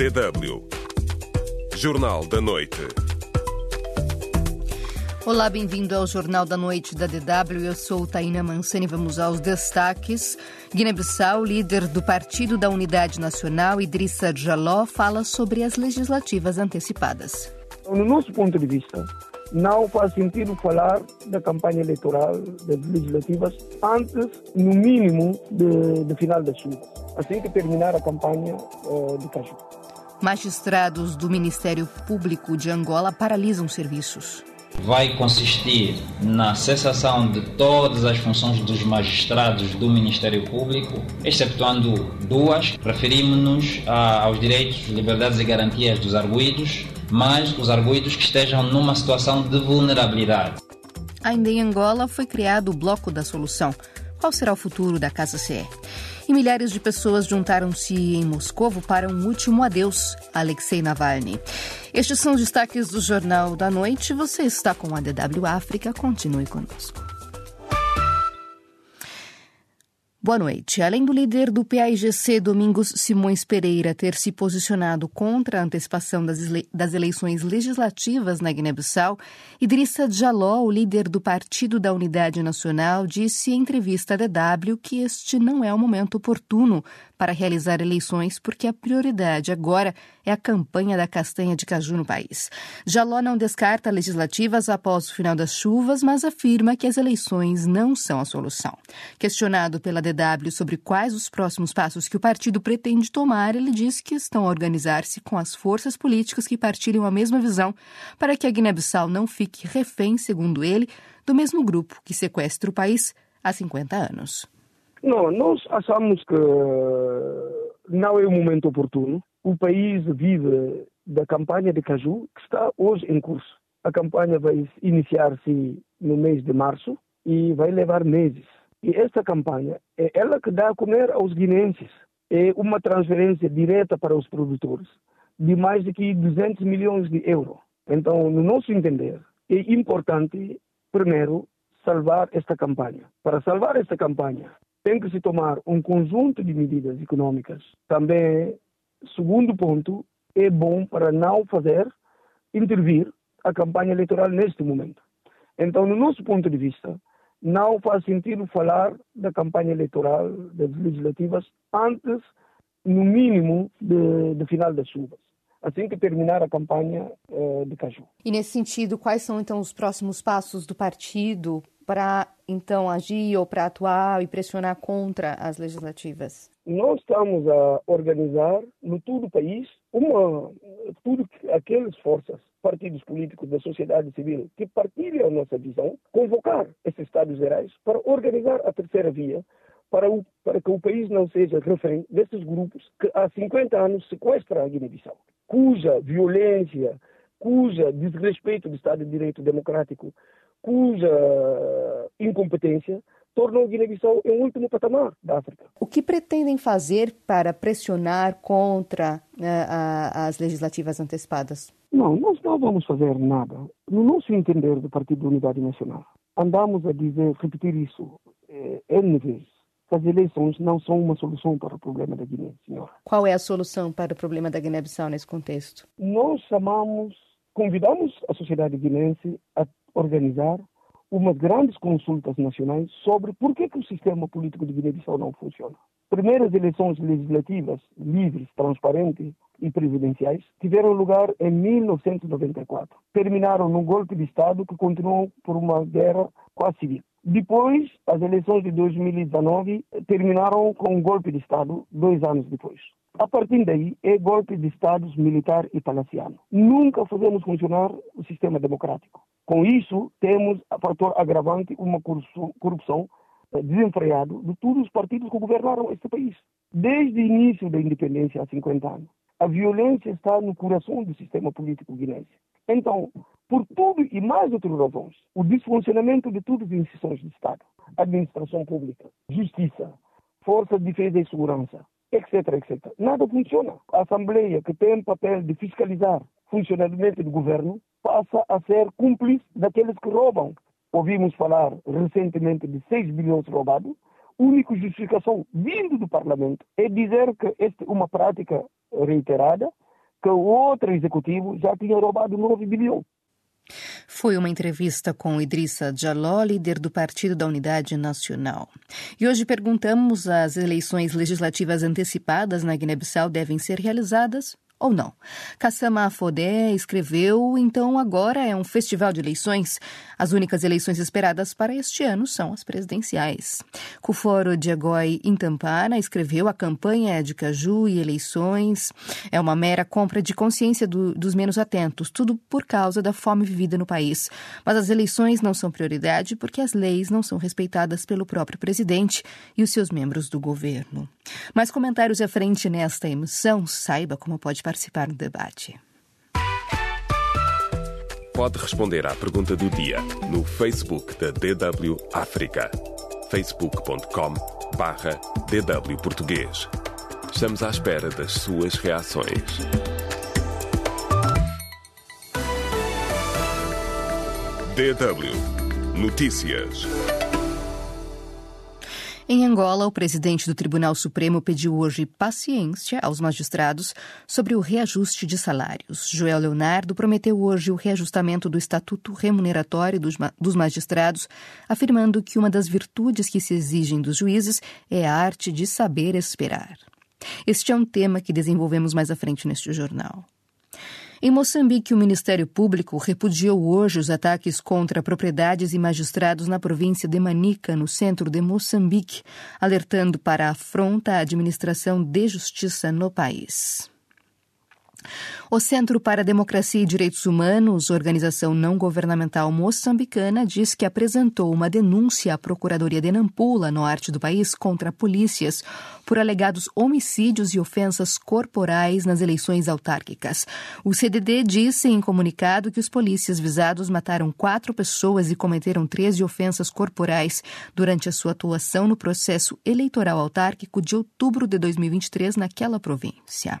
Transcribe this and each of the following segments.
DW. Jornal da Noite. Olá, bem-vindo ao Jornal da Noite da DW. Eu sou Taina Mansani. Vamos aos destaques. Guiné-Bissau, líder do Partido da Unidade Nacional, Idrissa Jaló, fala sobre as legislativas antecipadas. No nosso ponto de vista, não faz sentido falar da campanha eleitoral das legislativas antes, no mínimo, de, de final da chuva, assim que terminar a campanha uh, de Caju. Magistrados do Ministério Público de Angola paralisam serviços. Vai consistir na cessação de todas as funções dos magistrados do Ministério Público, exceptuando duas. Referimos-nos aos direitos, liberdades e garantias dos arguídos, mas os arguídos que estejam numa situação de vulnerabilidade. Ainda em Angola foi criado o Bloco da Solução. Qual será o futuro da Casa CE? E milhares de pessoas juntaram-se em Moscou para um último adeus a Alexei Navalny. Estes são os destaques do Jornal da Noite. Você está com a DW África. Continue conosco. Boa noite. Além do líder do PAIGC, Domingos Simões Pereira, ter se posicionado contra a antecipação das, ele das eleições legislativas na Guiné-Bissau, Idrissa Jaló, o líder do Partido da Unidade Nacional, disse em entrevista à DW que este não é o momento oportuno para realizar eleições porque a prioridade agora é a campanha da castanha de caju no país. Jaló não descarta legislativas após o final das chuvas, mas afirma que as eleições não são a solução. Questionado pela DW sobre quais os próximos passos que o partido pretende tomar, ele diz que estão a organizar-se com as forças políticas que partilham a mesma visão para que a Guiné-Bissau não fique refém, segundo ele, do mesmo grupo que sequestra o país há 50 anos. Não, nós achamos que não é o momento oportuno. O país vive da campanha de caju que está hoje em curso. A campanha vai iniciar-se no mês de março e vai levar meses. E esta campanha é ela que dá a comer aos guineenses. É uma transferência direta para os produtores de mais de 200 milhões de euros. Então, no nosso entender, é importante, primeiro, salvar esta campanha. Para salvar esta campanha, tem que se tomar um conjunto de medidas econômicas. Também, segundo ponto, é bom para não fazer intervir a campanha eleitoral neste momento. Então, no nosso ponto de vista, não faz sentido falar da campanha eleitoral das legislativas antes, no mínimo, de final das chuvas assim que terminar a campanha eh, de Caju. E nesse sentido, quais são então os próximos passos do partido para então agir ou para atuar e pressionar contra as legislativas? Nós estamos a organizar no todo o país uma tudo aquelas forças, partidos políticos da sociedade civil que partilham a nossa visão, convocar esses estados gerais para organizar a terceira via para, o, para que o país não seja refém desses grupos que há 50 anos sequestram a Guiné-Bissau, cuja violência, cuja desrespeito do Estado de Direito Democrático cuja incompetência tornou Guiné-Bissau em último patamar da África. O que pretendem fazer para pressionar contra uh, as legislativas antecipadas? Não, nós não vamos fazer nada. No nosso entender do Partido da Unidade Nacional, andamos a dizer, repetir isso eh, N vezes. As eleições não são uma solução para o problema da Guiné, senhora. Qual é a solução para o problema da Guiné-Bissau nesse contexto? Nós chamamos, convidamos a sociedade guinense a organizar umas grandes consultas nacionais sobre por que, que o sistema político de Guiné-Bissau não funciona. Primeiras eleições legislativas livres, transparentes e presidenciais tiveram lugar em 1994. Terminaram num golpe de Estado que continuou por uma guerra quase civil. Depois, as eleições de 2019 terminaram com um golpe de Estado dois anos depois. A partir daí, é golpe de Estados militar e palaciano. Nunca fazemos funcionar o sistema democrático. Com isso, temos a fator agravante, uma corrupção eh, desenfreada de todos os partidos que governaram este país. Desde o início da independência, há 50 anos, a violência está no coração do sistema político guinense. Então, por tudo e mais outras razões, o desfuncionamento de todas as instituições de Estado, administração pública, justiça, força de defesa e segurança, etc, etc. Nada funciona. A Assembleia, que tem papel de fiscalizar o funcionamento do governo, passa a ser cúmplice daqueles que roubam. Ouvimos falar recentemente de 6 bilhões roubados. A única justificação vindo do Parlamento é dizer que esta é uma prática reiterada que o outro executivo já tinha roubado 9 bilhões. Foi uma entrevista com Idrissa Jaló, líder do Partido da Unidade Nacional. E hoje perguntamos: as eleições legislativas antecipadas na Guiné-Bissau devem ser realizadas ou não. Kassama Afodé escreveu, então agora é um festival de eleições. As únicas eleições esperadas para este ano são as presidenciais. Kuforo Diagoi Intampana escreveu a campanha de Caju e eleições é uma mera compra de consciência do, dos menos atentos, tudo por causa da fome vivida no país. Mas as eleições não são prioridade porque as leis não são respeitadas pelo próprio presidente e os seus membros do governo. Mais comentários à frente nesta emissão, saiba como pode participar do debate. Pode responder à pergunta do dia no Facebook da DW África. facebook.com barra DW Português. Estamos à espera das suas reações. DW Notícias. Em Angola, o presidente do Tribunal Supremo pediu hoje paciência aos magistrados sobre o reajuste de salários. Joel Leonardo prometeu hoje o reajustamento do estatuto remuneratório dos magistrados, afirmando que uma das virtudes que se exigem dos juízes é a arte de saber esperar. Este é um tema que desenvolvemos mais à frente neste jornal. Em Moçambique, o Ministério Público repudiou hoje os ataques contra propriedades e magistrados na província de Manica, no centro de Moçambique, alertando para a afronta à administração de justiça no país. O Centro para a Democracia e Direitos Humanos, organização não governamental moçambicana, diz que apresentou uma denúncia à Procuradoria de Nampula, norte do país, contra polícias por alegados homicídios e ofensas corporais nas eleições autárquicas. O CDD disse em comunicado que os polícias visados mataram quatro pessoas e cometeram 13 ofensas corporais durante a sua atuação no processo eleitoral autárquico de outubro de 2023 naquela província.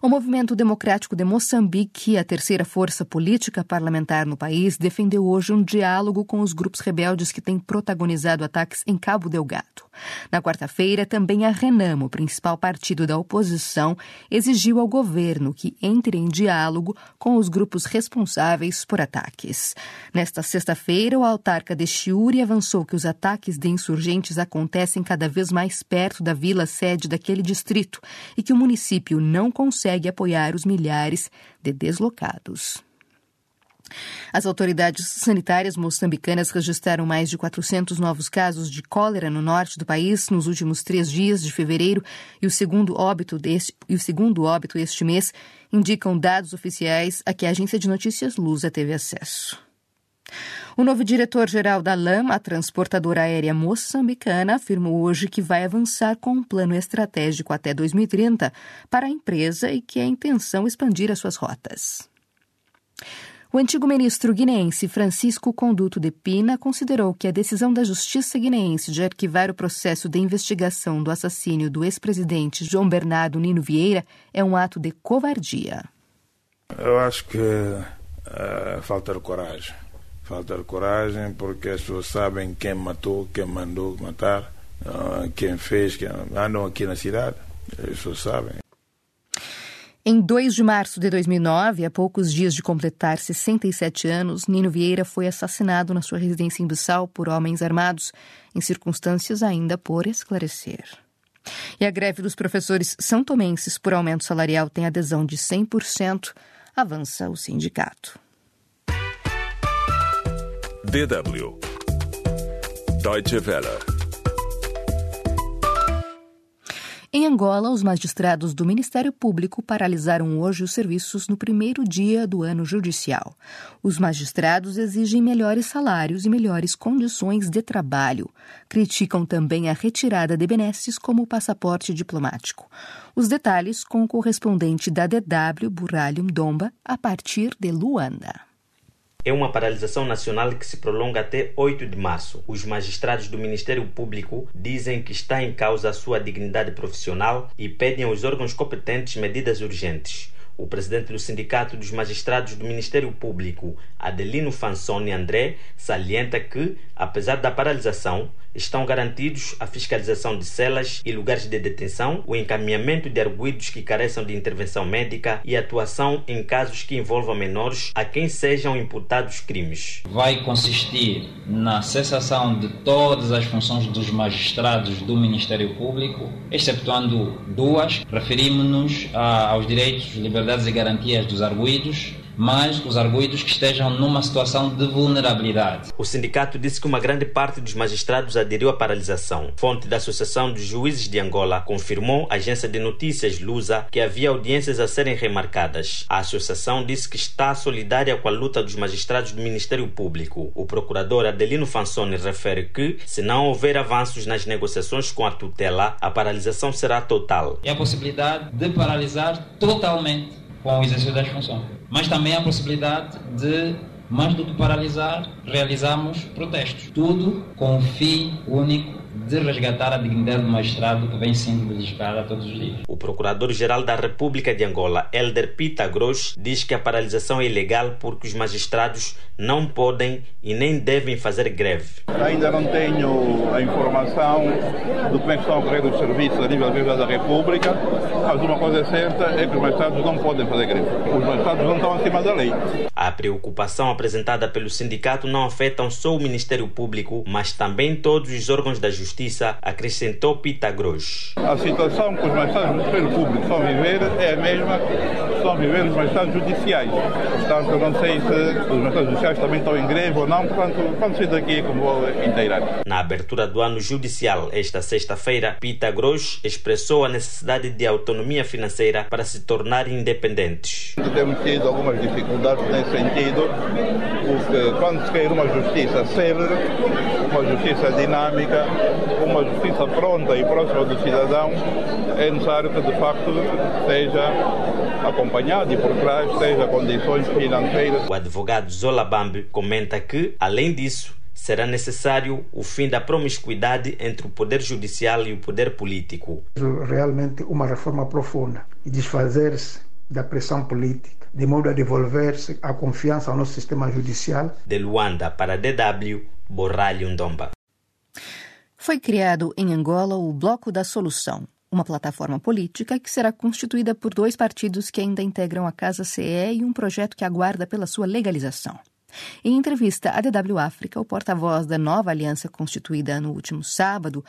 O Movimento Democrático de Moçambique, a terceira força política parlamentar no país, defendeu hoje um diálogo com os grupos rebeldes que têm protagonizado ataques em Cabo Delgado. Na quarta-feira, também a Renamo, principal partido da oposição, exigiu ao governo que entre em diálogo com os grupos responsáveis por ataques. Nesta sexta-feira, o autarca de Chiuri avançou que os ataques de insurgentes acontecem cada vez mais perto da vila sede daquele distrito e que o município não consegue consegue apoiar os milhares de deslocados. As autoridades sanitárias moçambicanas registraram mais de 400 novos casos de cólera no norte do país nos últimos três dias de fevereiro e o segundo óbito, deste, e o segundo óbito este mês indicam dados oficiais a que a agência de notícias Lusa teve acesso. O novo diretor-geral da LAM, a transportadora aérea moçambicana, afirmou hoje que vai avançar com um plano estratégico até 2030 para a empresa e que é intenção expandir as suas rotas. O antigo ministro guineense Francisco Conduto de Pina considerou que a decisão da Justiça guineense de arquivar o processo de investigação do assassínio do ex-presidente João Bernardo Nino Vieira é um ato de covardia. Eu acho que uh, falta de coragem falta de coragem porque as pessoas sabem quem matou, quem mandou matar, ah, quem fez, quem andam aqui na cidade. As pessoas sabem. Em 2 de março de 2009, a poucos dias de completar 67 anos, Nino Vieira foi assassinado na sua residência em Bissau por homens armados, em circunstâncias ainda por esclarecer. E a greve dos professores são tomenses por aumento salarial tem adesão de 100%, avança o sindicato. DW Deutsche Welle Em Angola, os magistrados do Ministério Público paralisaram hoje os serviços no primeiro dia do ano judicial. Os magistrados exigem melhores salários e melhores condições de trabalho. Criticam também a retirada de benesses como passaporte diplomático. Os detalhes com o correspondente da DW, Buralho Domba, a partir de Luanda. É uma paralisação nacional que se prolonga até 8 de março. Os magistrados do Ministério Público dizem que está em causa a sua dignidade profissional e pedem aos órgãos competentes medidas urgentes. O presidente do Sindicato dos Magistrados do Ministério Público, Adelino Fansoni André, salienta que, apesar da paralisação, estão garantidos a fiscalização de celas e lugares de detenção, o encaminhamento de arguídos que careçam de intervenção médica e atuação em casos que envolvam menores a quem sejam imputados crimes. Vai consistir na cessação de todas as funções dos magistrados do Ministério Público, exceptuando duas. Referimos-nos aos direitos, liberdades e garantias dos arguídos mas os arguídos que estejam numa situação de vulnerabilidade. O sindicato disse que uma grande parte dos magistrados aderiu à paralisação. Fonte da Associação dos Juízes de Angola confirmou à agência de notícias Lusa que havia audiências a serem remarcadas. A associação disse que está solidária com a luta dos magistrados do Ministério Público. O procurador Adelino Fansoni refere que, se não houver avanços nas negociações com a tutela, a paralisação será total. E a possibilidade de paralisar totalmente com o exercício das funções. Mas também a possibilidade de, mais do que paralisar, realizarmos protestos. Tudo com o fim único de resgatar a dignidade do magistrado que vem sendo beliscada todos os dias. O Procurador-Geral da República de Angola, Elder Pita Gross, diz que a paralisação é ilegal porque os magistrados não podem e nem devem fazer greve. Ainda não tenho a informação do como é que estão a ocorrer os serviços a nível da República, mas uma coisa é certa é que os magistrados não podem fazer greve. Os magistrados não estão acima da lei. A preocupação apresentada pelo sindicato não afeta só o Ministério Público, mas também todos os órgãos da Justiça, acrescentou Pita Gross. A situação que os magistrados do Ministério Público estão a viver é a mesma que estão a viver os magistrados judiciais. Portanto, eu não sei se os magistrados judiciais também estão em greve ou não, portanto, quando sair daqui, como vou inteirar. Na abertura do ano judicial, esta sexta-feira, Pita Gross expressou a necessidade de autonomia financeira para se tornar independentes. Temos tido algumas dificuldades nesse sentido, porque quando se quer uma justiça célere, uma justiça dinâmica, uma justiça pronta e próxima do cidadão, é necessário que de facto seja acompanhado e por trás seja condições financeiras. O advogado Zola Bambi comenta que, além disso, será necessário o fim da promiscuidade entre o poder judicial e o poder político. Realmente uma reforma profunda e desfazer-se da pressão política, de modo a devolver-se a confiança ao nosso sistema judicial. De Luanda para DW, Borralho Ndomba. Foi criado em Angola o Bloco da Solução, uma plataforma política que será constituída por dois partidos que ainda integram a Casa CE e um projeto que aguarda pela sua legalização. Em entrevista à DW África, o porta-voz da nova aliança constituída no último sábado,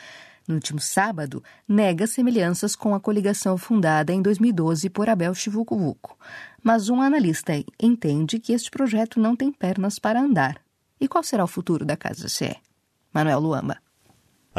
no último sábado, nega semelhanças com a coligação fundada em 2012 por Abel Chivucovuco. Mas um analista entende que este projeto não tem pernas para andar. E qual será o futuro da Casa CE? Manuel Luamba.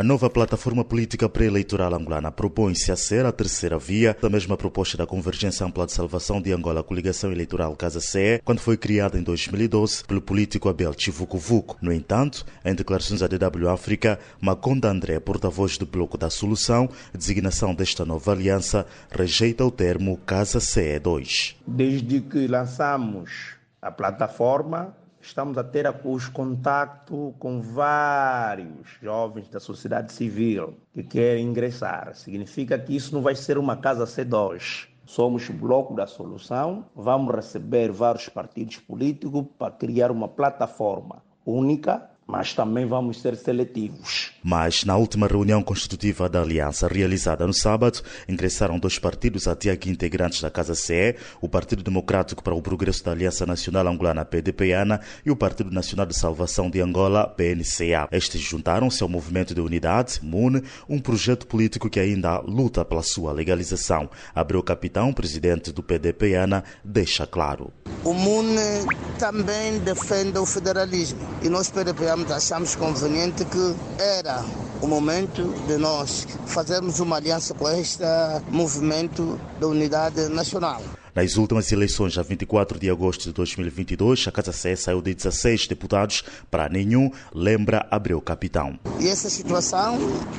A nova plataforma política pré-eleitoral angolana propõe-se a ser a terceira via da mesma proposta da Convergência Ampla de Salvação de Angola, coligação eleitoral Casa CE, quando foi criada em 2012 pelo político Abel Chivucovuco. No entanto, em declarações à DW África, Maconda André, porta-voz do Bloco da Solução, designação desta nova aliança, rejeita o termo Casa CE 2. Desde que lançamos a plataforma, estamos a ter os contato com vários jovens da sociedade civil que querem ingressar. Significa que isso não vai ser uma casa C2. Somos bloco da solução, vamos receber vários partidos políticos para criar uma plataforma única mas também vamos ser seletivos. Mas na última reunião constitutiva da aliança realizada no sábado, ingressaram dois partidos até aqui integrantes da Casa CE, o Partido Democrático para o Progresso da Aliança Nacional Angolana PDPANA e o Partido Nacional de Salvação de Angola PNCA. Estes juntaram-se ao Movimento de Unidade, MUNE, um projeto político que ainda luta pela sua legalização. Abreu Capitão, presidente do PDPANA, deixa claro. O MUNE também defende o federalismo e nós PDPANA achamos conveniente que era o momento de nós fazermos uma aliança com este movimento da unidade nacional. Nas últimas eleições, a 24 de agosto de 2022, a Casa Sé saiu de 16 deputados para nenhum, lembra Abreu Capitão. E essa situação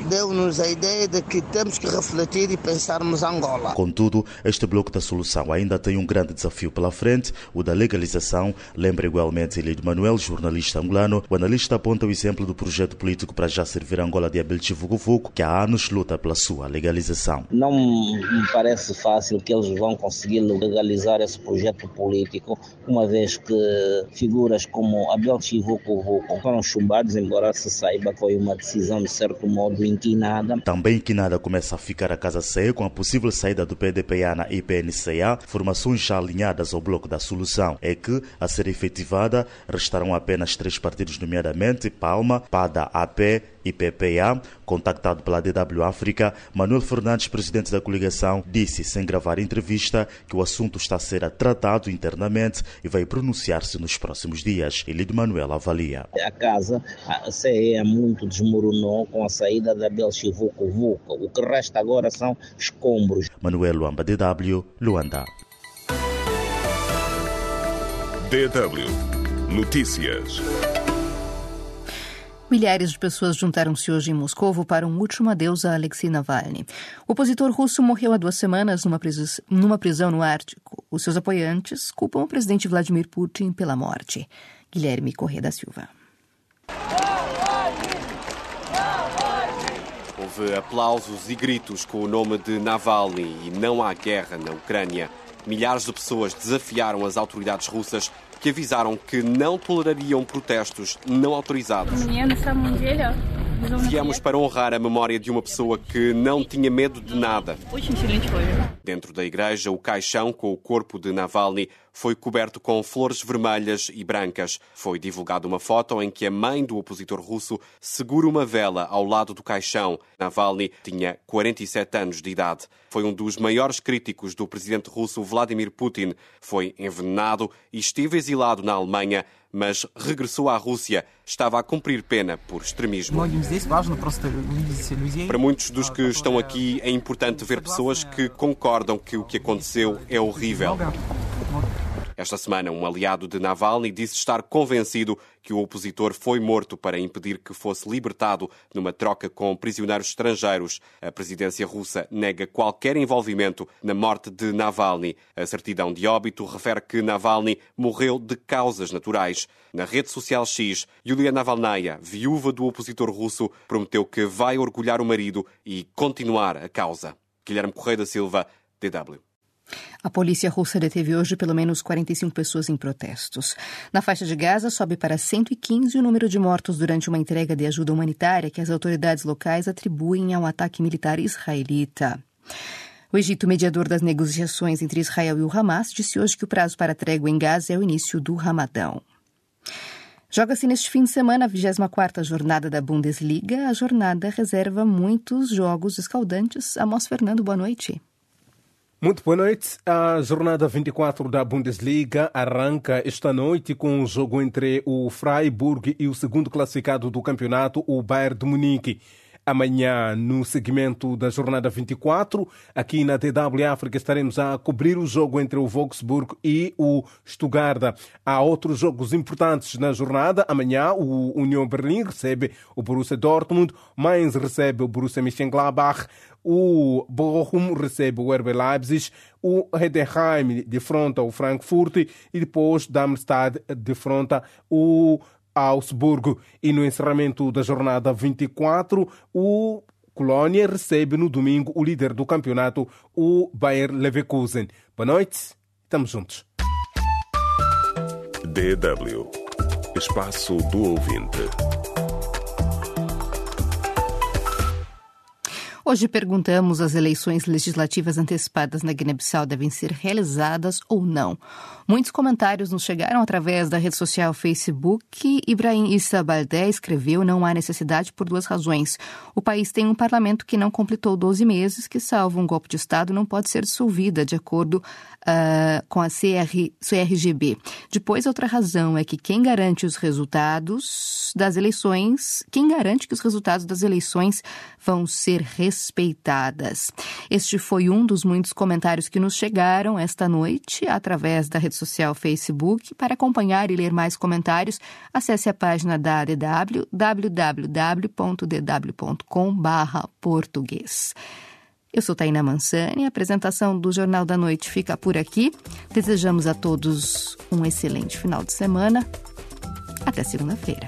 deu-nos a ideia de que temos que refletir e pensarmos Angola. Contudo, este bloco da solução ainda tem um grande desafio pela frente, o da legalização. Lembra igualmente Elidio Manuel, jornalista angolano. O analista aponta o exemplo do projeto político para já servir a Angola de Abel Chivucovuco, que há anos luta pela sua legalização. Não me parece fácil que eles vão conseguir legalizar esse projeto político, uma vez que figuras como Abel Chivuco Vuco foram chumbados, embora se saiba que foi uma decisão de certo modo inquinada. Também inquinada começa a ficar a Casa C com a possível saída do PDPA e PNCA, formações já alinhadas ao bloco da solução. É que, a ser efetivada, restarão apenas três partidos, nomeadamente Palma, PADA, AP e PPA. Contactado pela DW África, Manuel Fernandes, presidente da coligação, disse, sem gravar entrevista, que o assunto está a ser tratado internamente e vai pronunciar-se nos próximos dias. Ele de Manuel avalia. A casa, a CE muito desmoronou com a saída da Belchivuco Vuca. O que resta agora são escombros. Manuel Luamba, DW, Luanda. DW Notícias. Milhares de pessoas juntaram-se hoje em Moscou para um último adeus a Alexei Navalny. O opositor russo morreu há duas semanas numa, pris numa prisão no Ártico. Os seus apoiantes culpam o presidente Vladimir Putin pela morte. Guilherme Corrêa da Silva. Houve aplausos e gritos com o nome de Navalny e não há guerra na Ucrânia. Milhares de pessoas desafiaram as autoridades russas que avisaram que não tolerariam protestos não autorizados. Viemos para honrar a memória de uma pessoa que não tinha medo de nada. Dentro da igreja, o caixão com o corpo de Navalny foi coberto com flores vermelhas e brancas. Foi divulgada uma foto em que a mãe do opositor russo segura uma vela ao lado do caixão. Navalny tinha 47 anos de idade. Foi um dos maiores críticos do presidente russo Vladimir Putin. Foi envenenado e esteve exilado na Alemanha mas regressou à Rússia. Estava a cumprir pena por extremismo. Para muitos dos que estão aqui, é importante ver pessoas que concordam que o que aconteceu é horrível. Esta semana, um aliado de Navalny disse estar convencido que o opositor foi morto para impedir que fosse libertado numa troca com prisioneiros estrangeiros. A presidência russa nega qualquer envolvimento na morte de Navalny. A certidão de óbito refere que Navalny morreu de causas naturais. Na rede social X, Yulia Navalnaya, viúva do opositor russo, prometeu que vai orgulhar o marido e continuar a causa. Guilherme Correia da Silva, DW. A polícia russa deteve hoje pelo menos 45 pessoas em protestos. Na faixa de Gaza, sobe para 115 o número de mortos durante uma entrega de ajuda humanitária que as autoridades locais atribuem ao ataque militar israelita. O Egito, mediador das negociações entre Israel e o Hamas, disse hoje que o prazo para trégua em Gaza é o início do Ramadão. Joga-se neste fim de semana a 24ª jornada da Bundesliga. A jornada reserva muitos jogos escaldantes. Amos Fernando, boa noite. Muito boa noite. A jornada 24 da Bundesliga arranca esta noite com um jogo entre o Freiburg e o segundo classificado do campeonato, o Bayern de Munique. Amanhã, no segmento da jornada 24, aqui na DW África, estaremos a cobrir o jogo entre o Wolfsburg e o Stuttgart. Há outros jogos importantes na jornada. Amanhã, o União Berlim recebe o Borussia Dortmund, Mainz recebe o Borussia Mönchengladbach, o Bochum recebe o RB Leipzig, o Heidenheim defronta o Frankfurt. E depois Darmstadt defronta o Augsburgo. E no encerramento da jornada 24, o Colônia recebe no domingo o líder do campeonato, o Bayer Leverkusen. Boa noite, estamos juntos. DW Espaço do Ouvinte. Hoje perguntamos: as eleições legislativas antecipadas na Guiné-Bissau devem ser realizadas ou não? Muitos comentários nos chegaram através da rede social Facebook. Ibrahim Issa Baldé escreveu: não há necessidade por duas razões. O país tem um parlamento que não completou 12 meses, que, salvo um golpe de Estado, não pode ser dissolvida, de acordo uh, com a CR, CRGB. Depois, outra razão é que quem garante os resultados das eleições, quem garante que os resultados das eleições vão ser respeitadas. Este foi um dos muitos comentários que nos chegaram esta noite através da rede social Facebook. Para acompanhar e ler mais comentários, acesse a página da DW www.dw.com/português. Eu sou Taina Mansani, a apresentação do Jornal da Noite fica por aqui. Desejamos a todos um excelente final de semana. Até segunda-feira.